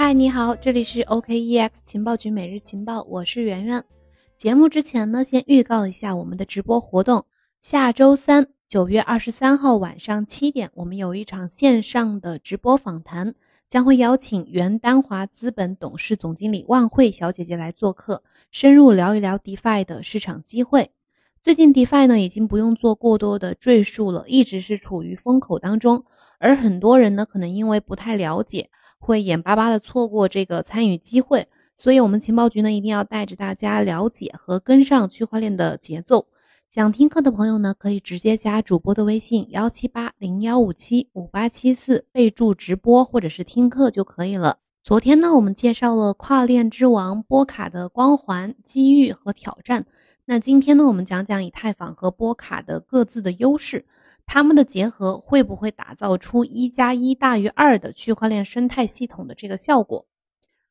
嗨，你好，这里是 OKEX 情报局每日情报，我是圆圆。节目之前呢，先预告一下我们的直播活动。下周三，九月二十三号晚上七点，我们有一场线上的直播访谈，将会邀请原丹华资本董事总经理万慧小姐姐来做客，深入聊一聊 DeFi 的市场机会。最近 DeFi 呢，已经不用做过多的赘述了，一直是处于风口当中，而很多人呢，可能因为不太了解。会眼巴巴的错过这个参与机会，所以，我们情报局呢一定要带着大家了解和跟上区块链的节奏。想听课的朋友呢，可以直接加主播的微信幺七八零幺五七五八七四，备注直播或者是听课就可以了。昨天呢，我们介绍了跨链之王波卡的光环、机遇和挑战。那今天呢，我们讲讲以太坊和波卡的各自的优势，它们的结合会不会打造出一加一大于二的区块链生态系统的这个效果？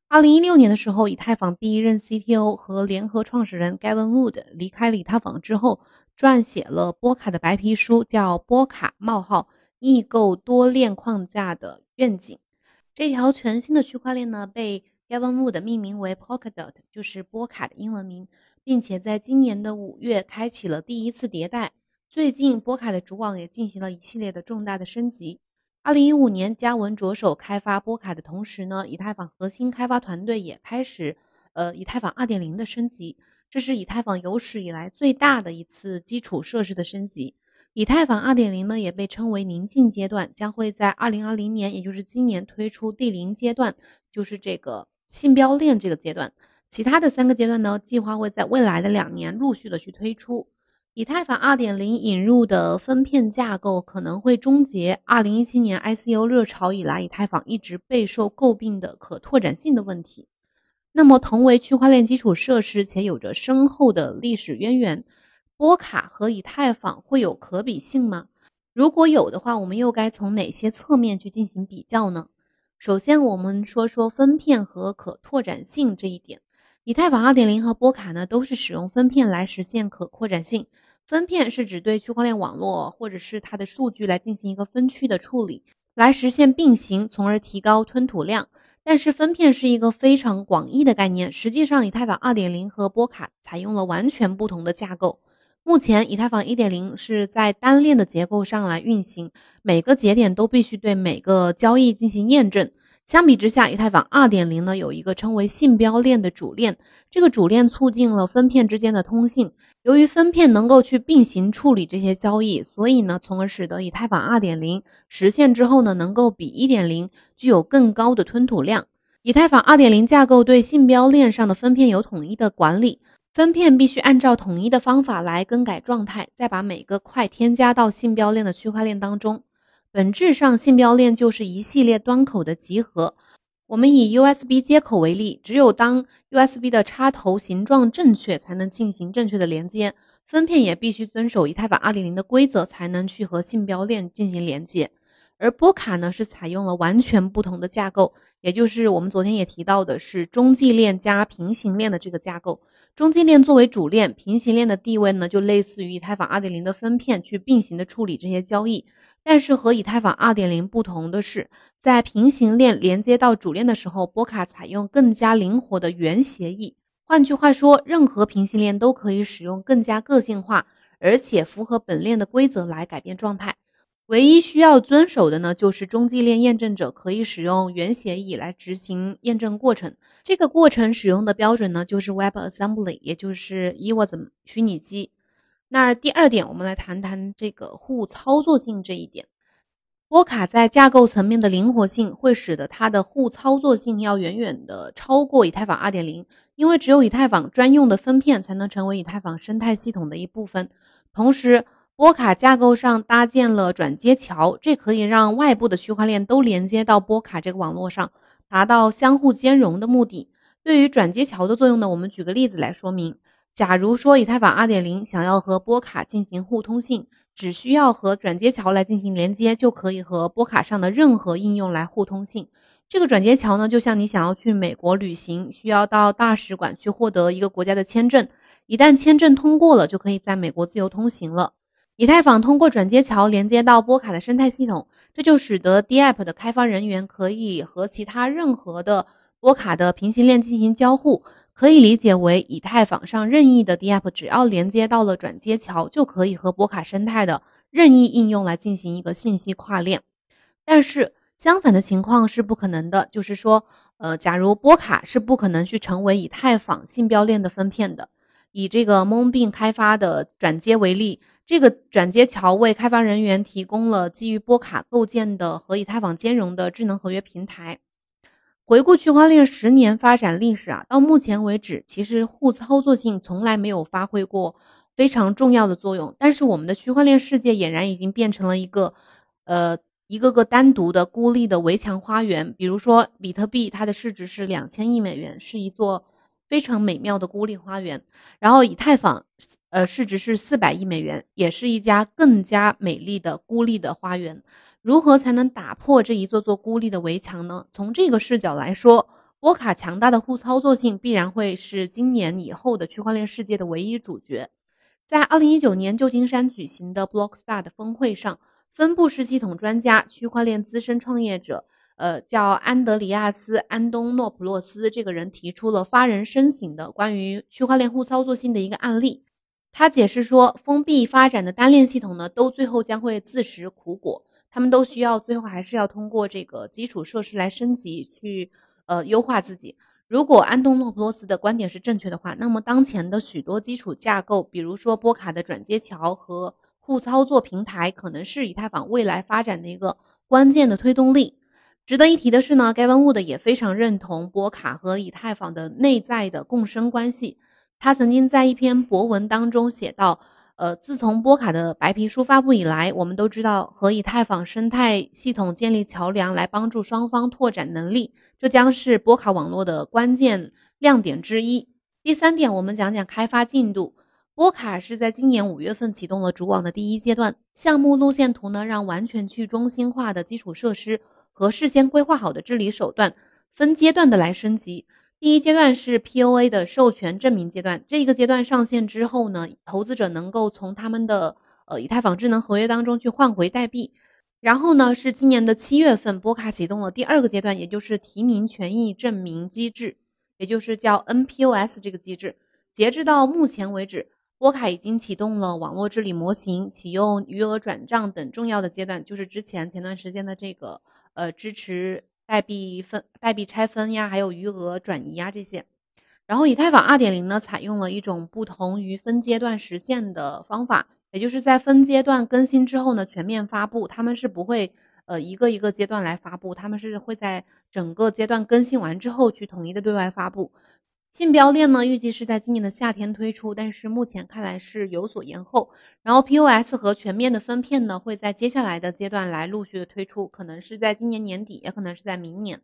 二零一六年的时候，以太坊第一任 CTO 和联合创始人 Gavin Wood 离开了以太坊之后，撰写了波卡的白皮书，叫《波卡冒号异构多链框架的愿景》。这条全新的区块链呢，被 Gavin Wood 命名为 Polkadot，就是波卡的英文名。并且在今年的五月开启了第一次迭代。最近，波卡的主网也进行了一系列的重大的升级。二零一五年，嘉文着手开发波卡的同时呢，以太坊核心开发团队也开始呃以太坊二点零的升级。这是以太坊有史以来最大的一次基础设施的升级。以太坊二点零呢，也被称为宁静阶段，将会在二零二零年，也就是今年推出第零阶段，就是这个信标链这个阶段。其他的三个阶段呢，计划会在未来的两年陆续的去推出。以太坊2.0引入的分片架构可能会终结2017年 ICO 热潮以来以太坊一直备受诟病的可拓展性的问题。那么，同为区块链基础设施且有着深厚的历史渊源，波卡和以太坊会有可比性吗？如果有的话，我们又该从哪些侧面去进行比较呢？首先，我们说说分片和可拓展性这一点。以太坊2.0和波卡呢，都是使用分片来实现可扩展性。分片是指对区块链网络或者是它的数据来进行一个分区的处理，来实现并行，从而提高吞吐量。但是分片是一个非常广义的概念，实际上以太坊2.0和波卡采用了完全不同的架构。目前，以太坊1.0是在单链的结构上来运行，每个节点都必须对每个交易进行验证。相比之下，以太坊2.0呢有一个称为信标链的主链，这个主链促进了分片之间的通信。由于分片能够去并行处理这些交易，所以呢，从而使得以太坊2.0实现之后呢，能够比1.0具有更高的吞吐量。以太坊2.0架构对信标链上的分片有统一的管理，分片必须按照统一的方法来更改状态，再把每个块添加到信标链的区块链当中。本质上，信标链就是一系列端口的集合。我们以 USB 接口为例，只有当 USB 的插头形状正确，才能进行正确的连接。分片也必须遵守以太坊2.0的规则，才能去和信标链进行连接。而波卡呢，是采用了完全不同的架构，也就是我们昨天也提到的，是中继链加平行链的这个架构。中继链作为主链，平行链的地位呢，就类似于以太坊2.0的分片去并行的处理这些交易。但是和以太坊2.0不同的是，在平行链连接到主链的时候，波卡采用更加灵活的原协议。换句话说，任何平行链都可以使用更加个性化，而且符合本链的规则来改变状态。唯一需要遵守的呢，就是中继链验证者可以使用原协议来执行验证过程。这个过程使用的标准呢，就是 WebAssembly，也就是 EWASM 虚拟机。那第二点，我们来谈谈这个互操作性这一点。波卡在架构层面的灵活性，会使得它的互操作性要远远的超过以太坊2.0，因为只有以太坊专用的分片才能成为以太坊生态系统的一部分。同时，波卡架构上搭建了转接桥，这可以让外部的区块链都连接到波卡这个网络上，达到相互兼容的目的。对于转接桥的作用呢，我们举个例子来说明。假如说以太坊2.0想要和波卡进行互通信，只需要和转接桥来进行连接，就可以和波卡上的任何应用来互通信。这个转接桥呢，就像你想要去美国旅行，需要到大使馆去获得一个国家的签证，一旦签证通过了，就可以在美国自由通行了。以太坊通过转接桥连接到波卡的生态系统，这就使得 DApp 的开发人员可以和其他任何的波卡的平行链进行交互。可以理解为，以太坊上任意的 DApp 只要连接到了转接桥，就可以和波卡生态的任意应用来进行一个信息跨链。但是相反的情况是不可能的，就是说，呃，假如波卡是不可能去成为以太坊信标链的分片的。以这个 Moonbeam 开发的转接为例。这个转接桥为开发人员提供了基于波卡构建的和以太坊兼容的智能合约平台。回顾区块链十年发展历史啊，到目前为止，其实互操作性从来没有发挥过非常重要的作用。但是我们的区块链世界俨然已经变成了一个，呃，一个个单独的孤立的围墙花园。比如说，比特币它的市值是两千亿美元，是一座非常美妙的孤立花园。然后以太坊。呃，市值是四百亿美元，也是一家更加美丽的孤立的花园。如何才能打破这一座座孤立的围墙呢？从这个视角来说，波卡强大的互操作性必然会是今年以后的区块链世界的唯一主角。在二零一九年旧金山举行的 Blockstar 的峰会上，分布式系统专家、区块链资深创业者，呃，叫安德里亚斯·安东诺普洛斯这个人提出了发人深省的关于区块链互操作性的一个案例。他解释说，封闭发展的单链系统呢，都最后将会自食苦果。他们都需要最后还是要通过这个基础设施来升级，去呃优化自己。如果安东诺普洛斯的观点是正确的话，那么当前的许多基础架构，比如说波卡的转接桥和互操作平台，可能是以太坊未来发展的一个关键的推动力。值得一提的是呢盖文物的也非常认同波卡和以太坊的内在的共生关系。他曾经在一篇博文当中写道：“呃，自从波卡的白皮书发布以来，我们都知道和以太坊生态系统建立桥梁，来帮助双方拓展能力，这将是波卡网络的关键亮点之一。”第三点，我们讲讲开发进度。波卡是在今年五月份启动了主网的第一阶段项目路线图呢，让完全去中心化的基础设施和事先规划好的治理手段分阶段的来升级。第一阶段是 POA 的授权证明阶段，这一个阶段上线之后呢，投资者能够从他们的呃以太坊智能合约当中去换回代币。然后呢，是今年的七月份，波卡启动了第二个阶段，也就是提名权益证明机制，也就是叫 NPOS 这个机制。截至到目前为止，波卡已经启动了网络治理模型、启用余额转账等重要的阶段，就是之前前段时间的这个呃支持。代币分、代币拆分呀，还有余额转移呀这些。然后以太坊二点零呢，采用了一种不同于分阶段实现的方法，也就是在分阶段更新之后呢，全面发布。他们是不会呃一个一个阶段来发布，他们是会在整个阶段更新完之后去统一的对外发布。信标链呢，预计是在今年的夏天推出，但是目前看来是有所延后。然后 POS 和全面的分片呢，会在接下来的阶段来陆续的推出，可能是在今年年底，也可能是在明年。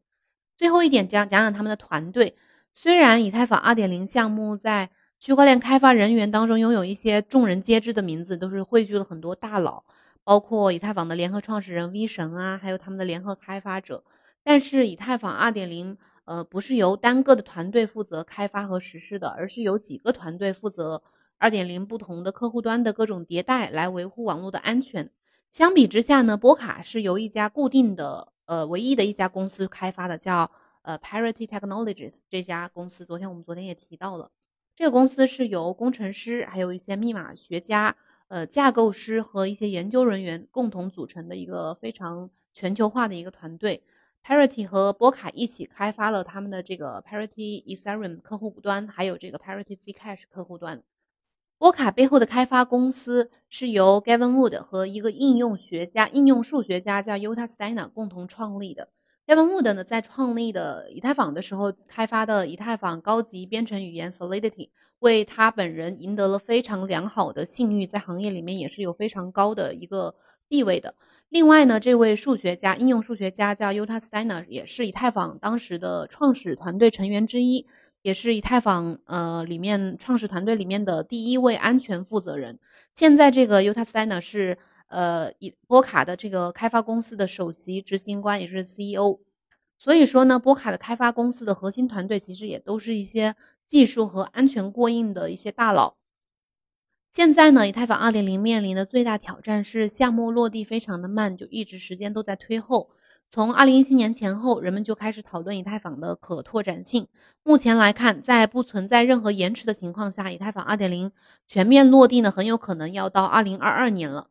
最后一点，讲讲讲他们的团队。虽然以太坊2.0项目在区块链开发人员当中拥有一些众人皆知的名字，都是汇聚了很多大佬，包括以太坊的联合创始人 V 神啊，还有他们的联合开发者。但是以太坊2.0。呃，不是由单个的团队负责开发和实施的，而是由几个团队负责二点零不同的客户端的各种迭代，来维护网络的安全。相比之下呢，波卡是由一家固定的，呃，唯一的一家公司开发的，叫呃 Parity Technologies 这家公司。昨天我们昨天也提到了，这个公司是由工程师，还有一些密码学家、呃架构师和一些研究人员共同组成的一个非常全球化的一个团队。Parity 和波卡一起开发了他们的这个 Parity Ethereum 客户端，还有这个 Parity Zcash 客户端。波卡背后的开发公司是由 Gavin Wood 和一个应用学家、应用数学家叫 Yuta Steiner 共同创立的。Evan Wood 呢，在创立的以太坊的时候开发的以太坊高级编程语言 Solidity，为他本人赢得了非常良好的信誉，在行业里面也是有非常高的一个地位的。另外呢，这位数学家，应用数学家叫 Yuta Steiner，也是以太坊当时的创始团队成员之一，也是以太坊呃里面创始团队里面的第一位安全负责人。现在这个 Yuta Steiner 是呃以波卡的这个开发公司的首席执行官，也是 CEO。所以说呢，波卡的开发公司的核心团队其实也都是一些技术和安全过硬的一些大佬。现在呢，以太坊二点零面临的最大挑战是项目落地非常的慢，就一直时间都在推后。从二零一七年前后，人们就开始讨论以太坊的可拓展性。目前来看，在不存在任何延迟的情况下，以太坊二点零全面落地呢，很有可能要到二零二二年了。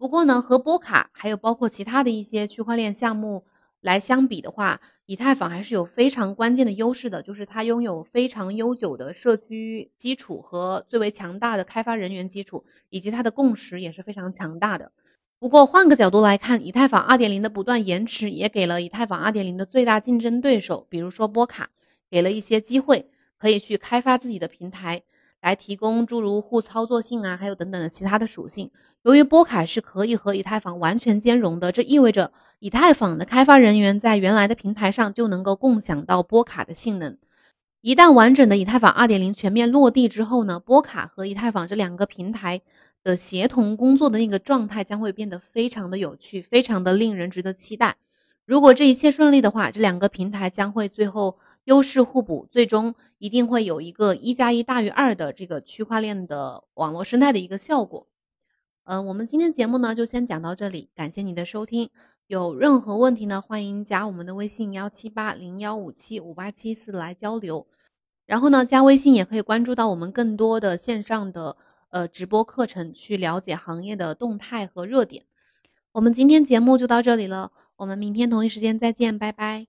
不过呢，和波卡还有包括其他的一些区块链项目。来相比的话，以太坊还是有非常关键的优势的，就是它拥有非常悠久的社区基础和最为强大的开发人员基础，以及它的共识也是非常强大的。不过换个角度来看，以太坊2.0的不断延迟也给了以太坊2.0的最大竞争对手，比如说波卡，给了一些机会，可以去开发自己的平台。来提供诸如互操作性啊，还有等等的其他的属性。由于波卡是可以和以太坊完全兼容的，这意味着以太坊的开发人员在原来的平台上就能够共享到波卡的性能。一旦完整的以太坊2.0全面落地之后呢，波卡和以太坊这两个平台的协同工作的那个状态将会变得非常的有趣，非常的令人值得期待。如果这一切顺利的话，这两个平台将会最后优势互补，最终一定会有一个一加一大于二的这个区块链的网络生态的一个效果。嗯，我们今天节目呢就先讲到这里，感谢你的收听。有任何问题呢，欢迎加我们的微信幺七八零幺五七五八七四来交流。然后呢，加微信也可以关注到我们更多的线上的呃直播课程，去了解行业的动态和热点。我们今天节目就到这里了。我们明天同一时间再见，拜拜。